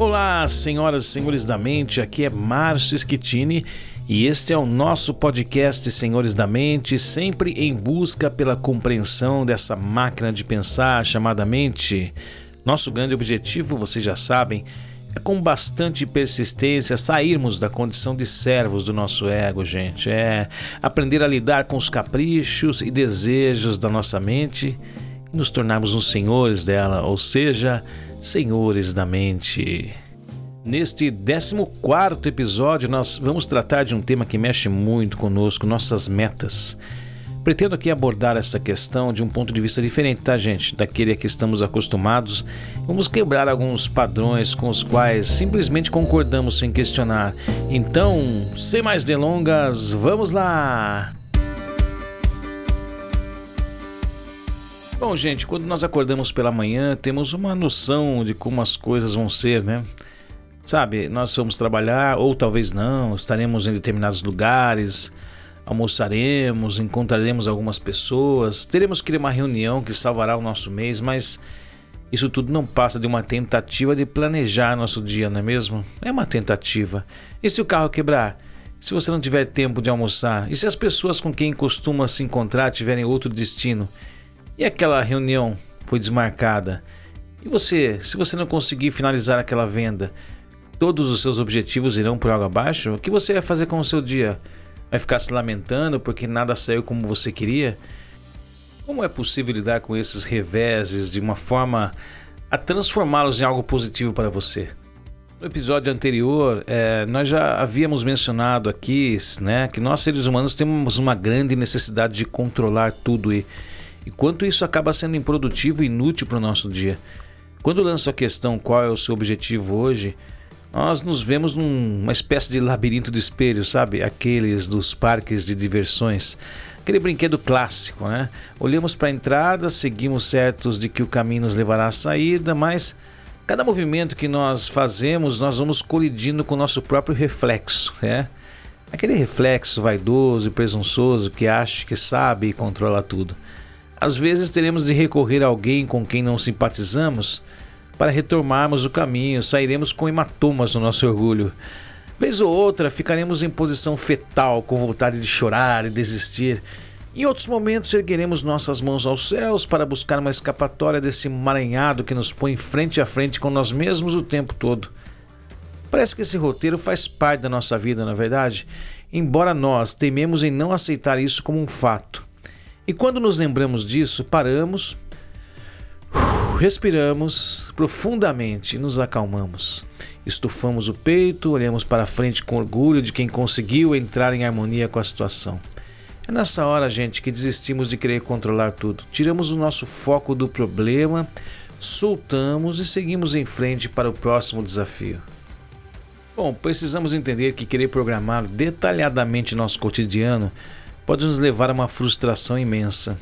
Olá, senhoras e senhores da mente, aqui é Márcio Schettini e este é o nosso podcast Senhores da Mente, sempre em busca pela compreensão dessa máquina de pensar chamada mente. Nosso grande objetivo, vocês já sabem, é com bastante persistência sairmos da condição de servos do nosso ego, gente. É aprender a lidar com os caprichos e desejos da nossa mente e nos tornarmos os senhores dela, ou seja, senhores da mente. Neste 14 episódio, nós vamos tratar de um tema que mexe muito conosco, nossas metas. Pretendo aqui abordar essa questão de um ponto de vista diferente, tá, gente? Daquele a que estamos acostumados. Vamos quebrar alguns padrões com os quais simplesmente concordamos sem questionar. Então, sem mais delongas, vamos lá! Bom, gente, quando nós acordamos pela manhã, temos uma noção de como as coisas vão ser, né? Sabe, nós vamos trabalhar, ou talvez não, estaremos em determinados lugares, almoçaremos, encontraremos algumas pessoas, teremos que ir a uma reunião que salvará o nosso mês, mas isso tudo não passa de uma tentativa de planejar nosso dia, não é mesmo? É uma tentativa. E se o carro quebrar? Se você não tiver tempo de almoçar? E se as pessoas com quem costuma se encontrar tiverem outro destino? E aquela reunião foi desmarcada. E você, se você não conseguir finalizar aquela venda, todos os seus objetivos irão por água abaixo? O que você vai fazer com o seu dia? Vai ficar se lamentando porque nada saiu como você queria? Como é possível lidar com esses reveses de uma forma a transformá-los em algo positivo para você? No episódio anterior, é, nós já havíamos mencionado aqui né, que nós seres humanos temos uma grande necessidade de controlar tudo e e quanto isso acaba sendo improdutivo e inútil para o nosso dia. Quando lanço a questão qual é o seu objetivo hoje, nós nos vemos numa espécie de labirinto de espelho, sabe? Aqueles dos parques de diversões. Aquele brinquedo clássico, né? Olhamos para a entrada, seguimos certos de que o caminho nos levará à saída, mas cada movimento que nós fazemos, nós vamos colidindo com o nosso próprio reflexo, né? Aquele reflexo vaidoso e presunçoso que acha que sabe e controla tudo. Às vezes teremos de recorrer a alguém com quem não simpatizamos para retomarmos o caminho, sairemos com hematomas no nosso orgulho. Vez ou outra ficaremos em posição fetal, com vontade de chorar e desistir. Em outros momentos ergueremos nossas mãos aos céus para buscar uma escapatória desse maranhado que nos põe frente a frente com nós mesmos o tempo todo. Parece que esse roteiro faz parte da nossa vida, na é verdade, embora nós tememos em não aceitar isso como um fato. E quando nos lembramos disso, paramos, respiramos profundamente e nos acalmamos. Estufamos o peito, olhamos para frente com orgulho de quem conseguiu entrar em harmonia com a situação. É nessa hora, gente, que desistimos de querer controlar tudo. Tiramos o nosso foco do problema, soltamos e seguimos em frente para o próximo desafio. Bom, precisamos entender que querer programar detalhadamente nosso cotidiano pode nos levar a uma frustração imensa.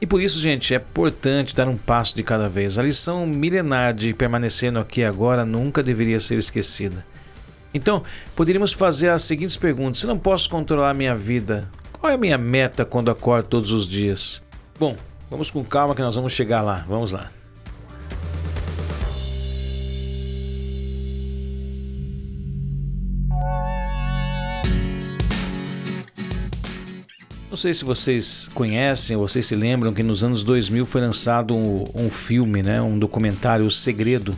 E por isso, gente, é importante dar um passo de cada vez. A lição milenar de permanecer no aqui agora nunca deveria ser esquecida. Então, poderíamos fazer as seguintes perguntas: se não posso controlar a minha vida, qual é a minha meta quando acordo todos os dias? Bom, vamos com calma que nós vamos chegar lá. Vamos lá. Sei se vocês conhecem vocês se lembram que nos anos 2000 foi lançado um, um filme, né, um documentário O Segredo,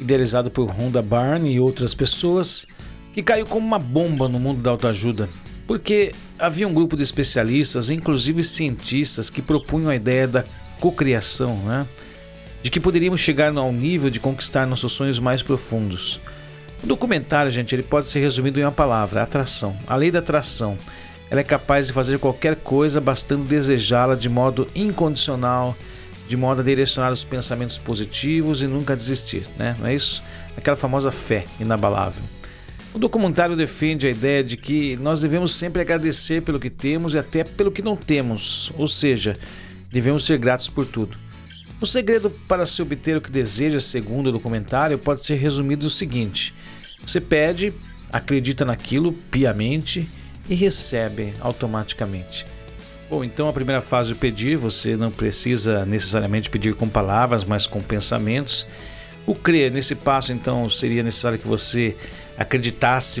idealizado por Rhonda Byrne e outras pessoas, que caiu como uma bomba no mundo da autoajuda, porque havia um grupo de especialistas, inclusive cientistas, que propunham a ideia da cocriação, né, de que poderíamos chegar ao nível de conquistar nossos sonhos mais profundos. O documentário, gente, ele pode ser resumido em uma palavra: atração. A lei da atração ela é capaz de fazer qualquer coisa bastando desejá-la de modo incondicional, de modo a direcionar os pensamentos positivos e nunca desistir, né? Não é isso? Aquela famosa fé inabalável. O documentário defende a ideia de que nós devemos sempre agradecer pelo que temos e até pelo que não temos, ou seja, devemos ser gratos por tudo. O segredo para se obter o que deseja, segundo o documentário, pode ser resumido no seguinte: você pede, acredita naquilo piamente e recebe automaticamente. Bom, então a primeira fase do pedir, você não precisa necessariamente pedir com palavras, mas com pensamentos. O crer, nesse passo, então, seria necessário que você acreditasse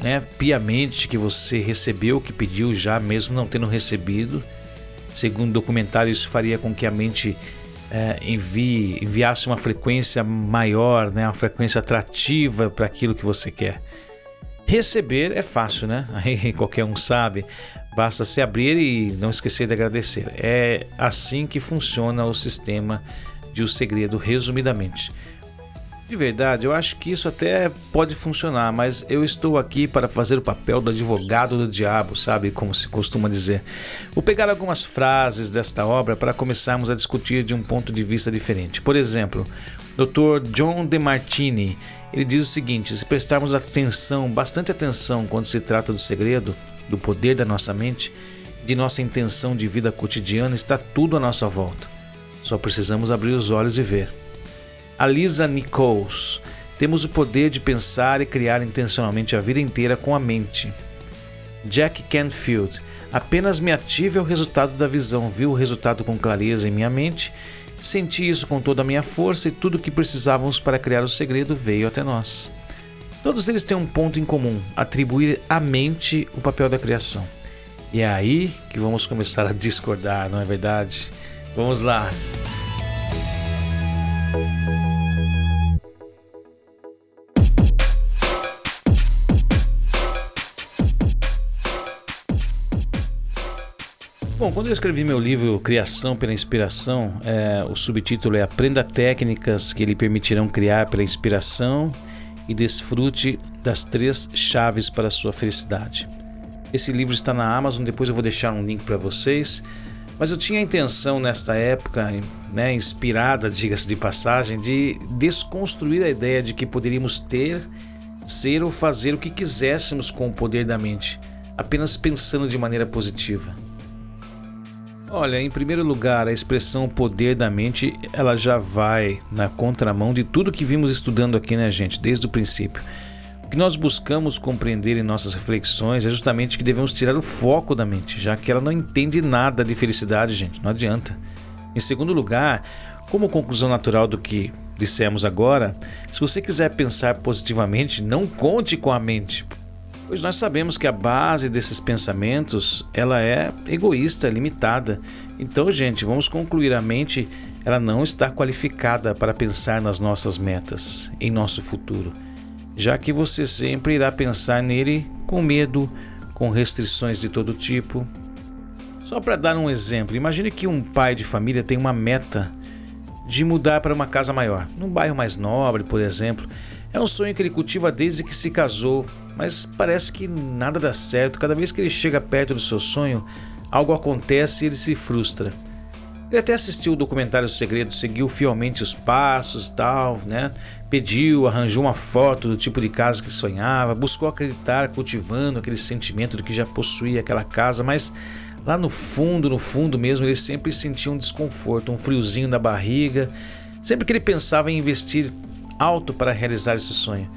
né, piamente que você recebeu o que pediu já, mesmo não tendo recebido. Segundo o documentário, isso faria com que a mente é, envie, enviasse uma frequência maior, né, uma frequência atrativa para aquilo que você quer. Receber é fácil, né? Aí qualquer um sabe. Basta se abrir e não esquecer de agradecer. É assim que funciona o sistema de O Segredo, resumidamente. De verdade, eu acho que isso até pode funcionar, mas eu estou aqui para fazer o papel do advogado do diabo, sabe? Como se costuma dizer. Vou pegar algumas frases desta obra para começarmos a discutir de um ponto de vista diferente. Por exemplo, Dr. John DeMartini, ele diz o seguinte: se prestarmos atenção, bastante atenção quando se trata do segredo, do poder da nossa mente, de nossa intenção de vida cotidiana, está tudo à nossa volta. Só precisamos abrir os olhos e ver. A Lisa Nichols. Temos o poder de pensar e criar intencionalmente a vida inteira com a mente. Jack Canfield. Apenas me ative ao resultado da visão, vi o resultado com clareza em minha mente, senti isso com toda a minha força e tudo o que precisávamos para criar o segredo veio até nós. Todos eles têm um ponto em comum: atribuir à mente o papel da criação. E é aí que vamos começar a discordar, não é verdade? Vamos lá! Bom, quando eu escrevi meu livro Criação pela Inspiração, é, o subtítulo é Aprenda técnicas que lhe permitirão criar pela inspiração e desfrute das três chaves para a sua felicidade. Esse livro está na Amazon, depois eu vou deixar um link para vocês. Mas eu tinha a intenção nesta época, né, inspirada, diga-se de passagem, de desconstruir a ideia de que poderíamos ter, ser ou fazer o que quiséssemos com o poder da mente, apenas pensando de maneira positiva. Olha, em primeiro lugar, a expressão poder da mente, ela já vai na contramão de tudo que vimos estudando aqui, né, gente, desde o princípio. O que nós buscamos compreender em nossas reflexões é justamente que devemos tirar o foco da mente, já que ela não entende nada de felicidade, gente, não adianta. Em segundo lugar, como conclusão natural do que dissemos agora, se você quiser pensar positivamente, não conte com a mente, pois nós sabemos que a base desses pensamentos ela é egoísta, limitada. Então, gente, vamos concluir a mente ela não está qualificada para pensar nas nossas metas, em nosso futuro, já que você sempre irá pensar nele com medo, com restrições de todo tipo. Só para dar um exemplo, imagine que um pai de família tem uma meta de mudar para uma casa maior, num bairro mais nobre, por exemplo. É um sonho que ele cultiva desde que se casou, mas parece que nada dá certo. Cada vez que ele chega perto do seu sonho, algo acontece e ele se frustra. Ele até assistiu o documentário Segredo, seguiu fielmente os passos e tal, né? Pediu, arranjou uma foto do tipo de casa que sonhava, buscou acreditar, cultivando aquele sentimento de que já possuía aquela casa, mas lá no fundo, no fundo mesmo, ele sempre sentia um desconforto, um friozinho na barriga. Sempre que ele pensava em investir alto para realizar esse sonho.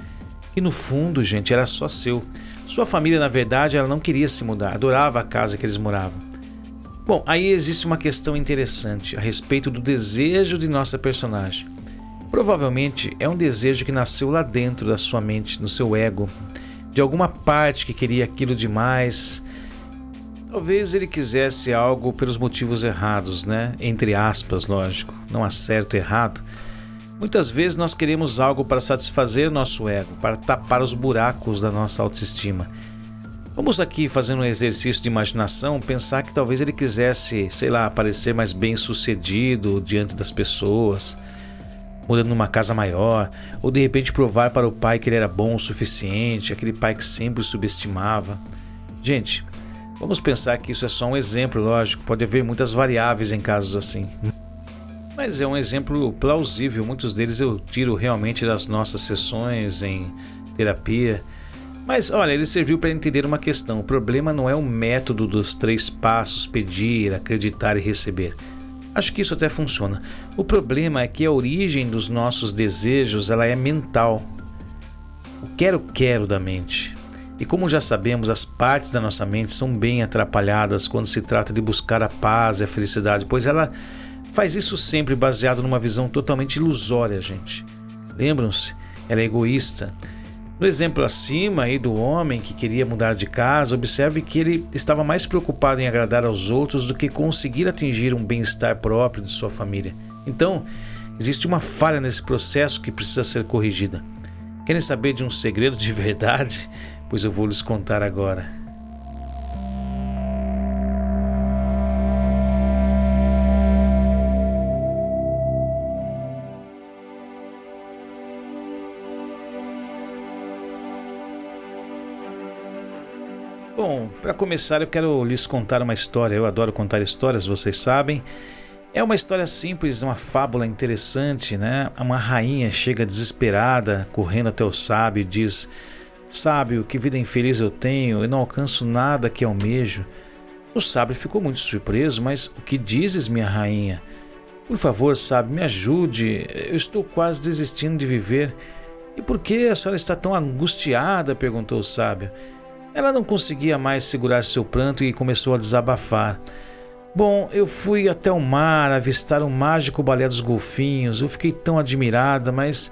E no fundo, gente, era só seu. Sua família, na verdade, ela não queria se mudar, adorava a casa que eles moravam. Bom, aí existe uma questão interessante a respeito do desejo de nossa personagem. Provavelmente é um desejo que nasceu lá dentro da sua mente, no seu ego, de alguma parte que queria aquilo demais. Talvez ele quisesse algo pelos motivos errados, né? Entre aspas, lógico. Não há certo e errado. Muitas vezes nós queremos algo para satisfazer nosso ego, para tapar os buracos da nossa autoestima. Vamos aqui fazendo um exercício de imaginação, pensar que talvez ele quisesse, sei lá, parecer mais bem sucedido diante das pessoas, morando numa casa maior, ou de repente provar para o pai que ele era bom o suficiente, aquele pai que sempre o subestimava. Gente, vamos pensar que isso é só um exemplo, lógico, pode haver muitas variáveis em casos assim. Mas é um exemplo plausível, muitos deles eu tiro realmente das nossas sessões em terapia. Mas olha, ele serviu para entender uma questão. O problema não é o método dos três passos: pedir, acreditar e receber. Acho que isso até funciona. O problema é que a origem dos nossos desejos ela é mental. O quero-quero da mente. E como já sabemos, as partes da nossa mente são bem atrapalhadas quando se trata de buscar a paz e a felicidade, pois ela faz isso sempre baseado numa visão totalmente ilusória, gente. Lembram-se? Ela é egoísta. No exemplo acima aí do homem que queria mudar de casa, observe que ele estava mais preocupado em agradar aos outros do que conseguir atingir um bem-estar próprio de sua família. Então, existe uma falha nesse processo que precisa ser corrigida. Querem saber de um segredo de verdade? Pois eu vou lhes contar agora. Para começar, eu quero lhes contar uma história. Eu adoro contar histórias, vocês sabem. É uma história simples, uma fábula interessante, né? Uma rainha chega desesperada, correndo até o sábio e diz: Sábio, que vida infeliz eu tenho, eu não alcanço nada que almejo. O sábio ficou muito surpreso, mas o que dizes, minha rainha? Por favor, sábio, me ajude. Eu estou quase desistindo de viver. E por que a senhora está tão angustiada? perguntou o sábio. Ela não conseguia mais segurar seu pranto e começou a desabafar. Bom, eu fui até o mar avistar o mágico balé dos golfinhos. Eu fiquei tão admirada, mas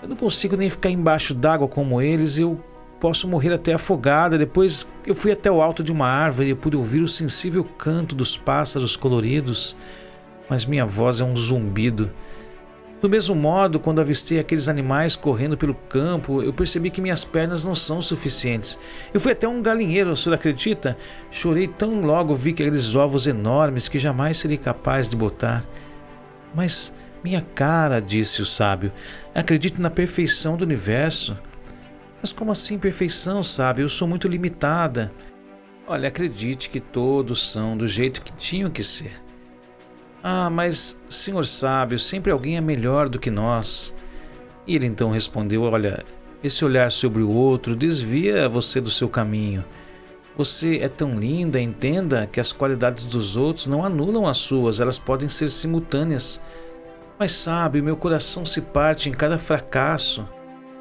eu não consigo nem ficar embaixo d'água como eles. Eu posso morrer até afogada. Depois eu fui até o alto de uma árvore e pude ouvir o sensível canto dos pássaros coloridos. Mas minha voz é um zumbido. Do mesmo modo, quando avistei aqueles animais correndo pelo campo, eu percebi que minhas pernas não são suficientes. Eu fui até um galinheiro, o senhor acredita? Chorei tão logo vi aqueles ovos enormes que jamais serei capaz de botar. Mas, minha cara, disse o sábio, acredito na perfeição do universo. Mas como assim perfeição, sábio? Eu sou muito limitada. Olha, acredite que todos são do jeito que tinham que ser. Ah, mas, senhor sábio, sempre alguém é melhor do que nós. E ele então respondeu: Olha, esse olhar sobre o outro desvia você do seu caminho. Você é tão linda, entenda que as qualidades dos outros não anulam as suas, elas podem ser simultâneas. Mas sabe, meu coração se parte em cada fracasso.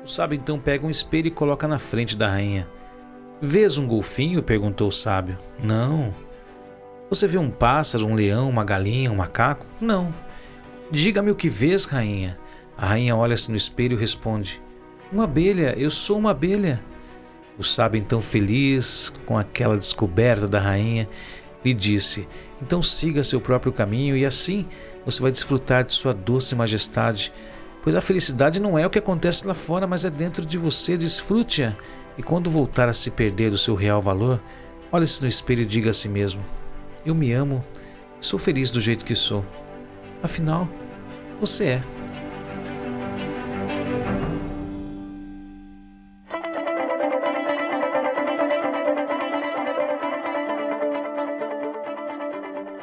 O sábio então pega um espelho e coloca na frente da rainha. Vês um golfinho? perguntou o sábio. Não. Você vê um pássaro, um leão, uma galinha, um macaco? Não. Diga-me o que vês, rainha. A rainha olha-se no espelho e responde: Uma abelha, eu sou uma abelha. O sábio, então feliz com aquela descoberta da rainha, lhe disse: Então siga seu próprio caminho e assim você vai desfrutar de sua doce majestade. Pois a felicidade não é o que acontece lá fora, mas é dentro de você. Desfrute-a. E quando voltar a se perder do seu real valor, olhe-se no espelho e diga a si mesmo: eu me amo e sou feliz do jeito que sou. Afinal, você é.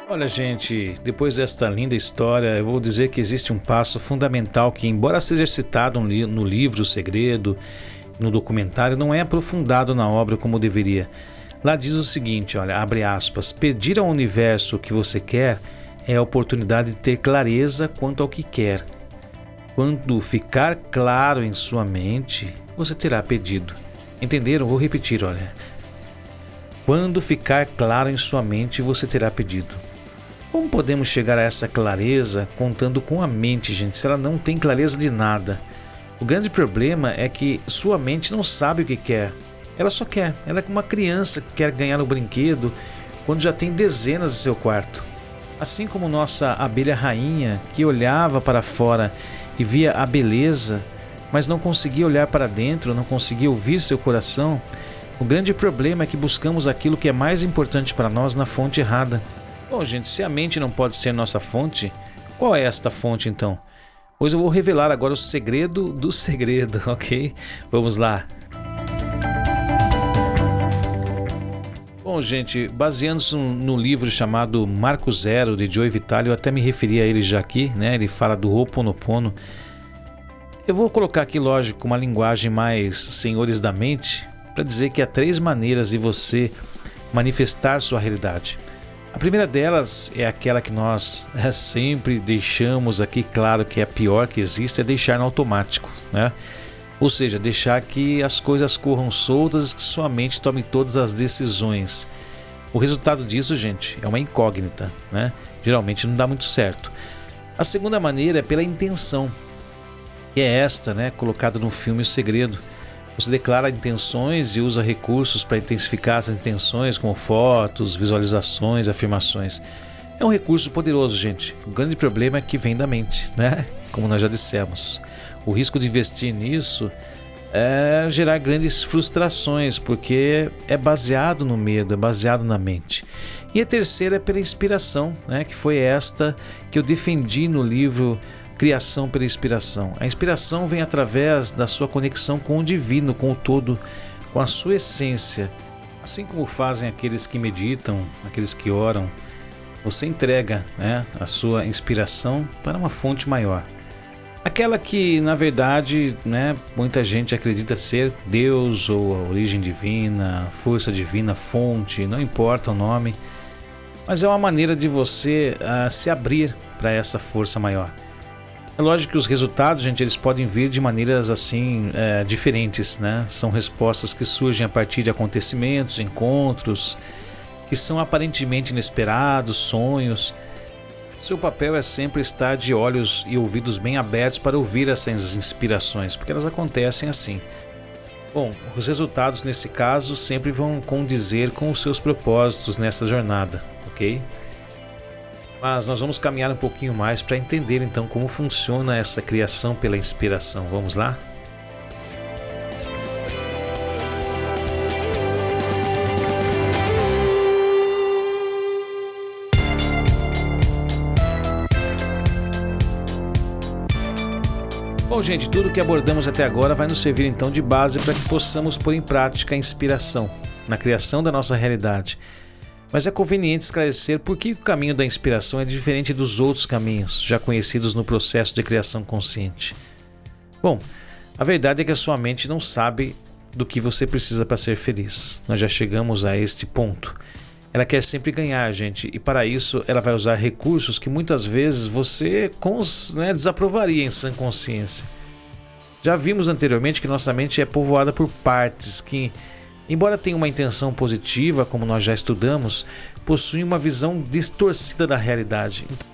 Olha, gente, depois desta linda história, eu vou dizer que existe um passo fundamental que, embora seja citado no livro O Segredo, no documentário, não é aprofundado na obra como deveria. Lá diz o seguinte, olha, abre aspas, pedir ao universo o que você quer é a oportunidade de ter clareza quanto ao que quer. Quando ficar claro em sua mente, você terá pedido. Entenderam? Vou repetir, olha. Quando ficar claro em sua mente, você terá pedido. Como podemos chegar a essa clareza contando com a mente, gente, se ela não tem clareza de nada? O grande problema é que sua mente não sabe o que quer. Ela só quer. Ela é como uma criança que quer ganhar o brinquedo quando já tem dezenas em seu quarto. Assim como nossa abelha rainha, que olhava para fora e via a beleza, mas não conseguia olhar para dentro, não conseguia ouvir seu coração, o grande problema é que buscamos aquilo que é mais importante para nós na fonte errada. Bom, gente, se a mente não pode ser nossa fonte, qual é esta fonte então? Pois eu vou revelar agora o segredo do segredo, ok? Vamos lá. Bom, gente, baseando-se no livro chamado Marco Zero, de Joe Vitale, eu até me referi a ele já aqui, né? Ele fala do Ho'oponopono. Eu vou colocar aqui, lógico, uma linguagem mais senhores da mente, para dizer que há três maneiras de você manifestar sua realidade. A primeira delas é aquela que nós é, sempre deixamos aqui claro que é a pior que existe, é deixar no automático, né? Ou seja, deixar que as coisas corram soltas e que sua mente tome todas as decisões. O resultado disso, gente, é uma incógnita, né? Geralmente não dá muito certo. A segunda maneira é pela intenção. que é esta, né, colocada no filme O Segredo. Você declara intenções e usa recursos para intensificar as intenções, como fotos, visualizações, afirmações. É um recurso poderoso, gente. O grande problema é que vem da mente, né? Como nós já dissemos. O risco de investir nisso é gerar grandes frustrações, porque é baseado no medo, é baseado na mente. E a terceira é pela inspiração, né? Que foi esta que eu defendi no livro criação pela inspiração. A inspiração vem através da sua conexão com o divino, com o todo, com a sua essência. Assim como fazem aqueles que meditam, aqueles que oram, você entrega né, a sua inspiração para uma fonte maior. Aquela que, na verdade, né, muita gente acredita ser Deus ou a origem divina, força divina, fonte, não importa o nome, mas é uma maneira de você uh, se abrir para essa força maior. É lógico que os resultados, gente, eles podem vir de maneiras assim é, diferentes, né? São respostas que surgem a partir de acontecimentos, encontros, que são aparentemente inesperados, sonhos. Seu papel é sempre estar de olhos e ouvidos bem abertos para ouvir essas inspirações, porque elas acontecem assim. Bom, os resultados nesse caso sempre vão condizer com os seus propósitos nessa jornada, ok? Mas nós vamos caminhar um pouquinho mais para entender então como funciona essa criação pela inspiração. Vamos lá? Bom, gente, tudo que abordamos até agora vai nos servir então de base para que possamos pôr em prática a inspiração na criação da nossa realidade mas é conveniente esclarecer por que o caminho da inspiração é diferente dos outros caminhos já conhecidos no processo de criação consciente. Bom, a verdade é que a sua mente não sabe do que você precisa para ser feliz. Nós já chegamos a este ponto. Ela quer sempre ganhar, gente, e para isso ela vai usar recursos que muitas vezes você né, desaprovaria em sã consciência. Já vimos anteriormente que nossa mente é povoada por partes que embora tenha uma intenção positiva, como nós já estudamos, possui uma visão distorcida da realidade. Então,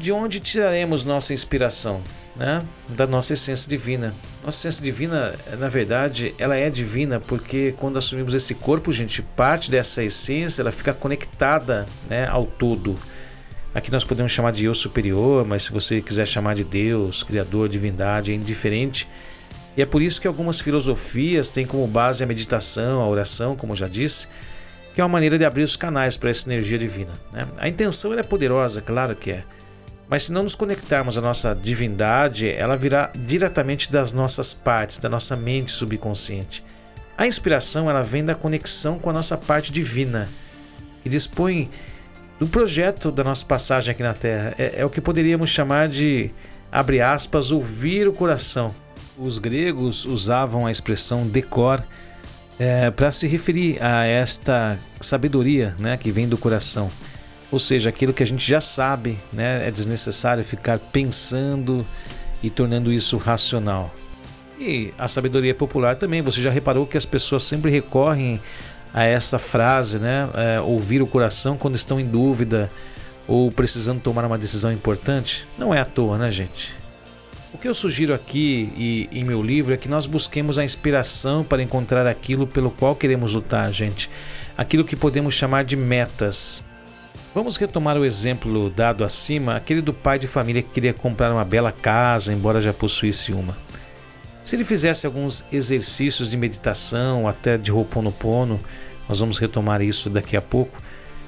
de onde tiraremos nossa inspiração? Né? Da nossa essência divina. Nossa essência divina, na verdade, ela é divina porque quando assumimos esse corpo, gente, parte dessa essência ela fica conectada né, ao todo. Aqui nós podemos chamar de eu superior, mas se você quiser chamar de Deus, Criador, divindade, é indiferente e é por isso que algumas filosofias têm como base a meditação, a oração, como já disse, que é uma maneira de abrir os canais para essa energia divina. Né? A intenção é poderosa, claro que é. Mas se não nos conectarmos à nossa divindade, ela virá diretamente das nossas partes, da nossa mente subconsciente. A inspiração ela vem da conexão com a nossa parte divina, que dispõe do projeto da nossa passagem aqui na Terra. É, é o que poderíamos chamar de, abre aspas, ouvir o coração. Os gregos usavam a expressão decor é, para se referir a esta sabedoria né, que vem do coração. Ou seja, aquilo que a gente já sabe, né, é desnecessário ficar pensando e tornando isso racional. E a sabedoria popular também, você já reparou que as pessoas sempre recorrem a essa frase, né, é, ouvir o coração quando estão em dúvida ou precisando tomar uma decisão importante? Não é à toa, né, gente? O que eu sugiro aqui e em meu livro é que nós busquemos a inspiração para encontrar aquilo pelo qual queremos lutar, gente. Aquilo que podemos chamar de metas. Vamos retomar o exemplo dado acima, aquele do pai de família que queria comprar uma bela casa, embora já possuísse uma. Se ele fizesse alguns exercícios de meditação, até de Ho'oponopono, nós vamos retomar isso daqui a pouco,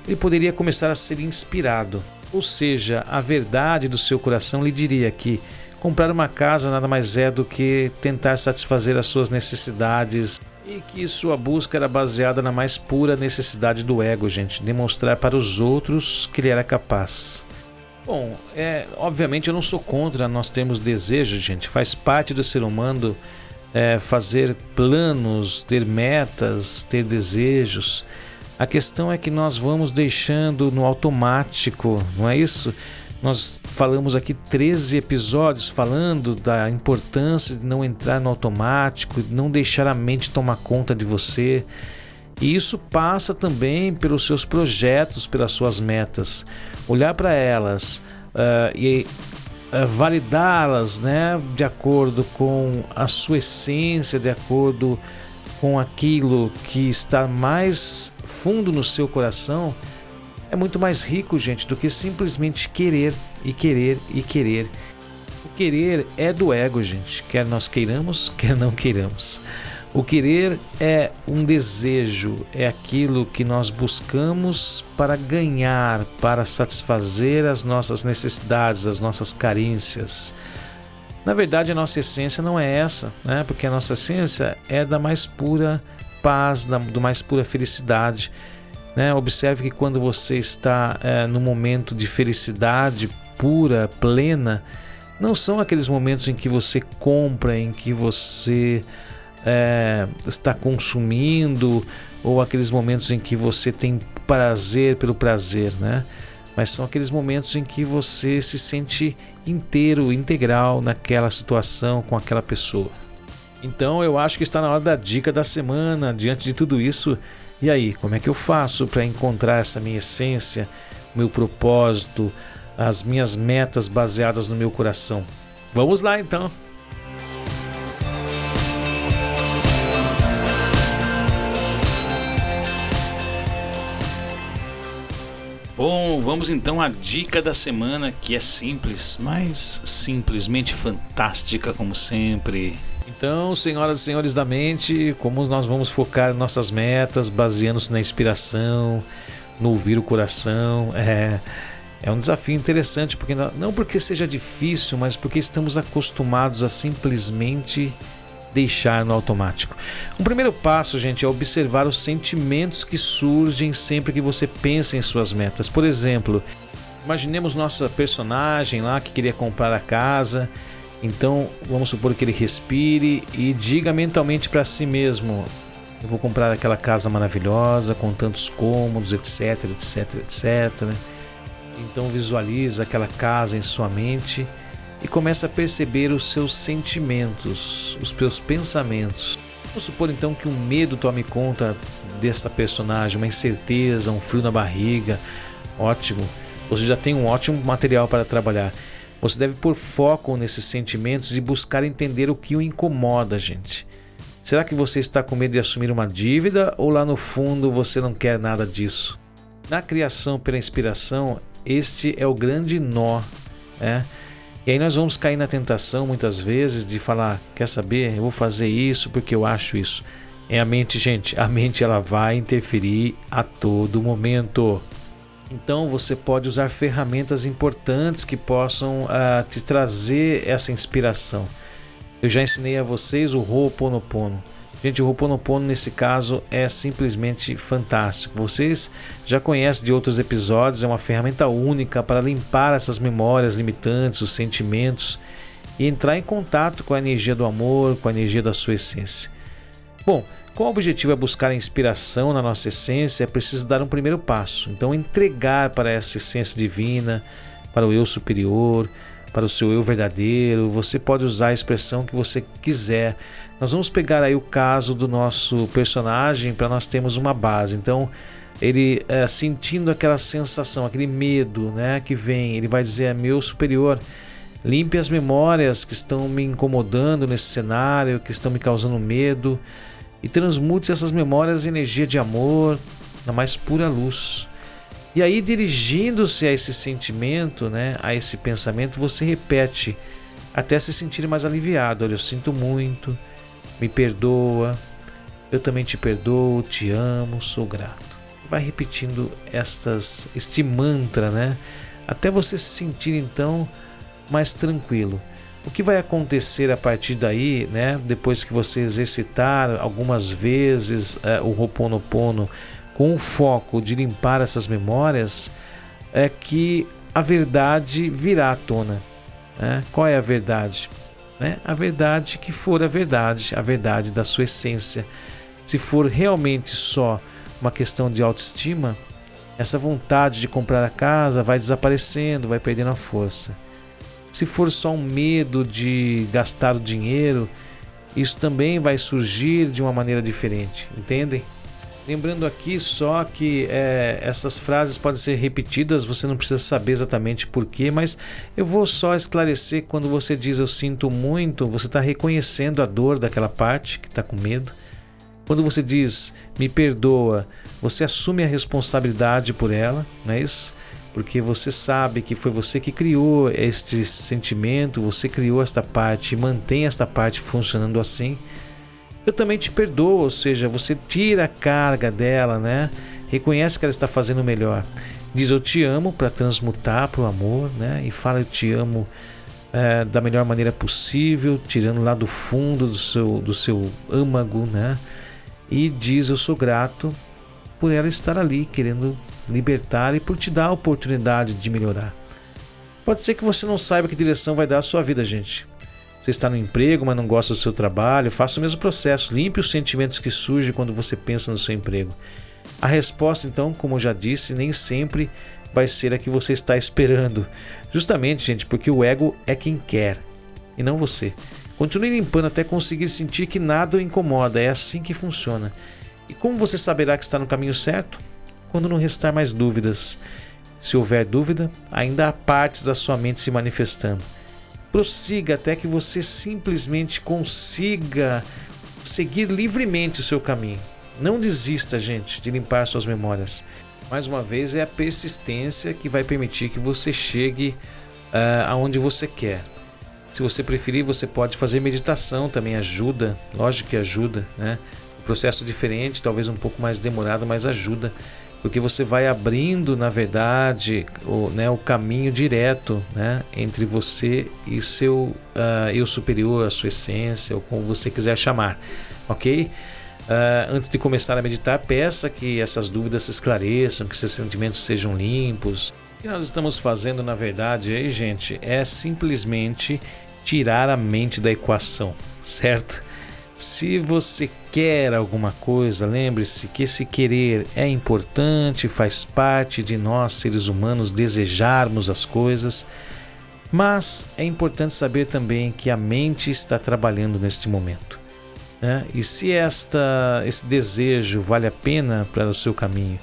ele poderia começar a ser inspirado. Ou seja, a verdade do seu coração lhe diria que Comprar uma casa nada mais é do que tentar satisfazer as suas necessidades e que sua busca era baseada na mais pura necessidade do ego, gente, demonstrar para os outros que ele era capaz. Bom, é, obviamente eu não sou contra nós termos desejos, gente, faz parte do ser humano é, fazer planos, ter metas, ter desejos. A questão é que nós vamos deixando no automático, não é isso? Nós falamos aqui 13 episódios falando da importância de não entrar no automático, não deixar a mente tomar conta de você. E isso passa também pelos seus projetos, pelas suas metas. Olhar para elas uh, e uh, validá-las, né, de acordo com a sua essência, de acordo com aquilo que está mais fundo no seu coração, é muito mais rico, gente, do que simplesmente querer e querer e querer. O querer é do ego, gente, quer nós queiramos, quer não queiramos. O querer é um desejo, é aquilo que nós buscamos para ganhar, para satisfazer as nossas necessidades, as nossas carências. Na verdade, a nossa essência não é essa, né? porque a nossa essência é da mais pura paz, da do mais pura felicidade. Né? Observe que quando você está é, no momento de felicidade pura, plena, não são aqueles momentos em que você compra, em que você é, está consumindo ou aqueles momentos em que você tem prazer pelo prazer, né? Mas são aqueles momentos em que você se sente inteiro, integral naquela situação com aquela pessoa. Então eu acho que está na hora da dica da semana, diante de tudo isso. E aí, como é que eu faço para encontrar essa minha essência, meu propósito, as minhas metas baseadas no meu coração? Vamos lá então! Bom, vamos então à dica da semana que é simples, mas simplesmente fantástica como sempre. Então, senhoras e senhores da mente, como nós vamos focar nossas metas, baseando-se na inspiração, no ouvir o coração, é, é um desafio interessante, porque não, não porque seja difícil, mas porque estamos acostumados a simplesmente deixar no automático. Um primeiro passo, gente, é observar os sentimentos que surgem sempre que você pensa em suas metas. Por exemplo, imaginemos nossa personagem lá que queria comprar a casa. Então, vamos supor que ele respire e diga mentalmente para si mesmo: eu vou comprar aquela casa maravilhosa com tantos cômodos, etc, etc, etc. Então visualiza aquela casa em sua mente e começa a perceber os seus sentimentos, os seus pensamentos. Vamos supor então que um medo tome conta dessa personagem, uma incerteza, um frio na barriga. Ótimo, você já tem um ótimo material para trabalhar. Você deve pôr foco nesses sentimentos e buscar entender o que o incomoda, gente. Será que você está com medo de assumir uma dívida ou lá no fundo você não quer nada disso? Na criação pela inspiração, este é o grande nó, né? E aí nós vamos cair na tentação muitas vezes de falar, quer saber, eu vou fazer isso porque eu acho isso. É a mente, gente, a mente ela vai interferir a todo momento. Então você pode usar ferramentas importantes que possam uh, te trazer essa inspiração. Eu já ensinei a vocês o Ho'oponopono. Gente, o Ho'oponopono nesse caso é simplesmente fantástico. Vocês já conhecem de outros episódios, é uma ferramenta única para limpar essas memórias limitantes, os sentimentos e entrar em contato com a energia do amor, com a energia da sua essência. Bom, como o objetivo é buscar a inspiração na nossa essência, é preciso dar um primeiro passo. Então, entregar para essa essência divina, para o eu superior, para o seu eu verdadeiro. Você pode usar a expressão que você quiser. Nós vamos pegar aí o caso do nosso personagem para nós termos uma base. Então, ele é, sentindo aquela sensação, aquele medo, né, que vem, ele vai dizer: "É meu superior, limpe as memórias que estão me incomodando nesse cenário, que estão me causando medo, e transmute essas memórias em energia de amor, na mais pura luz." E aí, dirigindo-se a esse sentimento, né, a esse pensamento, você repete até se sentir mais aliviado. Olha, eu sinto muito, me perdoa, eu também te perdoo, te amo, sou grato. Vai repetindo estas, este mantra, né, até você se sentir então mais tranquilo. O que vai acontecer a partir daí, né, depois que você exercitar algumas vezes uh, o Ho'oponopono com o foco de limpar essas memórias, é que a verdade virá à tona. Né? Qual é a verdade? Né? A verdade que for a verdade, a verdade da sua essência. Se for realmente só uma questão de autoestima, essa vontade de comprar a casa vai desaparecendo, vai perdendo a força. Se for só um medo de gastar o dinheiro, isso também vai surgir de uma maneira diferente, entendem? Lembrando aqui só que é, essas frases podem ser repetidas, você não precisa saber exatamente porquê, mas eu vou só esclarecer quando você diz eu sinto muito, você está reconhecendo a dor daquela parte que está com medo. Quando você diz me perdoa, você assume a responsabilidade por ela, não é isso? Porque você sabe que foi você que criou este sentimento, você criou esta parte mantém esta parte funcionando assim eu também te perdoo, ou seja, você tira a carga dela, né? Reconhece que ela está fazendo melhor. Diz eu te amo para transmutar para o amor, né? E fala eu te amo é, da melhor maneira possível, tirando lá do fundo do seu, do seu âmago, né? E diz eu sou grato por ela estar ali, querendo libertar e por te dar a oportunidade de melhorar. Pode ser que você não saiba que direção vai dar a sua vida, gente. Você está no emprego, mas não gosta do seu trabalho, faça o mesmo processo. Limpe os sentimentos que surgem quando você pensa no seu emprego. A resposta, então, como eu já disse, nem sempre vai ser a que você está esperando. Justamente, gente, porque o ego é quem quer e não você. Continue limpando até conseguir sentir que nada o incomoda. É assim que funciona. E como você saberá que está no caminho certo? Quando não restar mais dúvidas. Se houver dúvida, ainda há partes da sua mente se manifestando. Prossiga até que você simplesmente consiga seguir livremente o seu caminho. Não desista, gente, de limpar suas memórias. Mais uma vez, é a persistência que vai permitir que você chegue uh, aonde você quer. Se você preferir, você pode fazer meditação, também ajuda, lógico que ajuda, né? Um processo diferente, talvez um pouco mais demorado, mas ajuda porque você vai abrindo, na verdade, o, né, o caminho direto né, entre você e seu uh, eu superior, a sua essência, ou como você quiser chamar, ok? Uh, antes de começar a meditar, peça que essas dúvidas se esclareçam, que seus sentimentos sejam limpos. O que nós estamos fazendo, na verdade, aí, gente, é simplesmente tirar a mente da equação, certo? Se você quer alguma coisa, lembre-se que esse querer é importante, faz parte de nós seres humanos desejarmos as coisas, mas é importante saber também que a mente está trabalhando neste momento. Né? E se esta, esse desejo vale a pena para o seu caminho,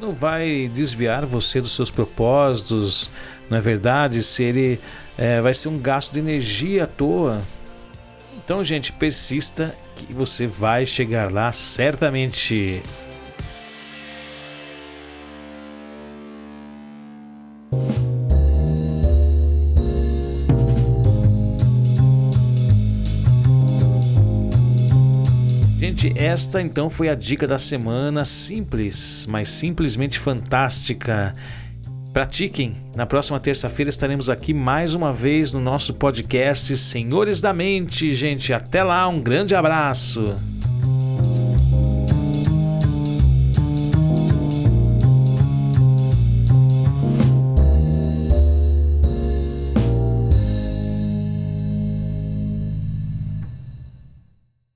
não vai desviar você dos seus propósitos, não é verdade? Se ele é, vai ser um gasto de energia à toa, então, gente, persista que você vai chegar lá certamente. Gente, esta então foi a dica da semana, simples, mas simplesmente fantástica. Pratiquem. Na próxima terça-feira estaremos aqui mais uma vez no nosso podcast Senhores da Mente. Gente, até lá, um grande abraço.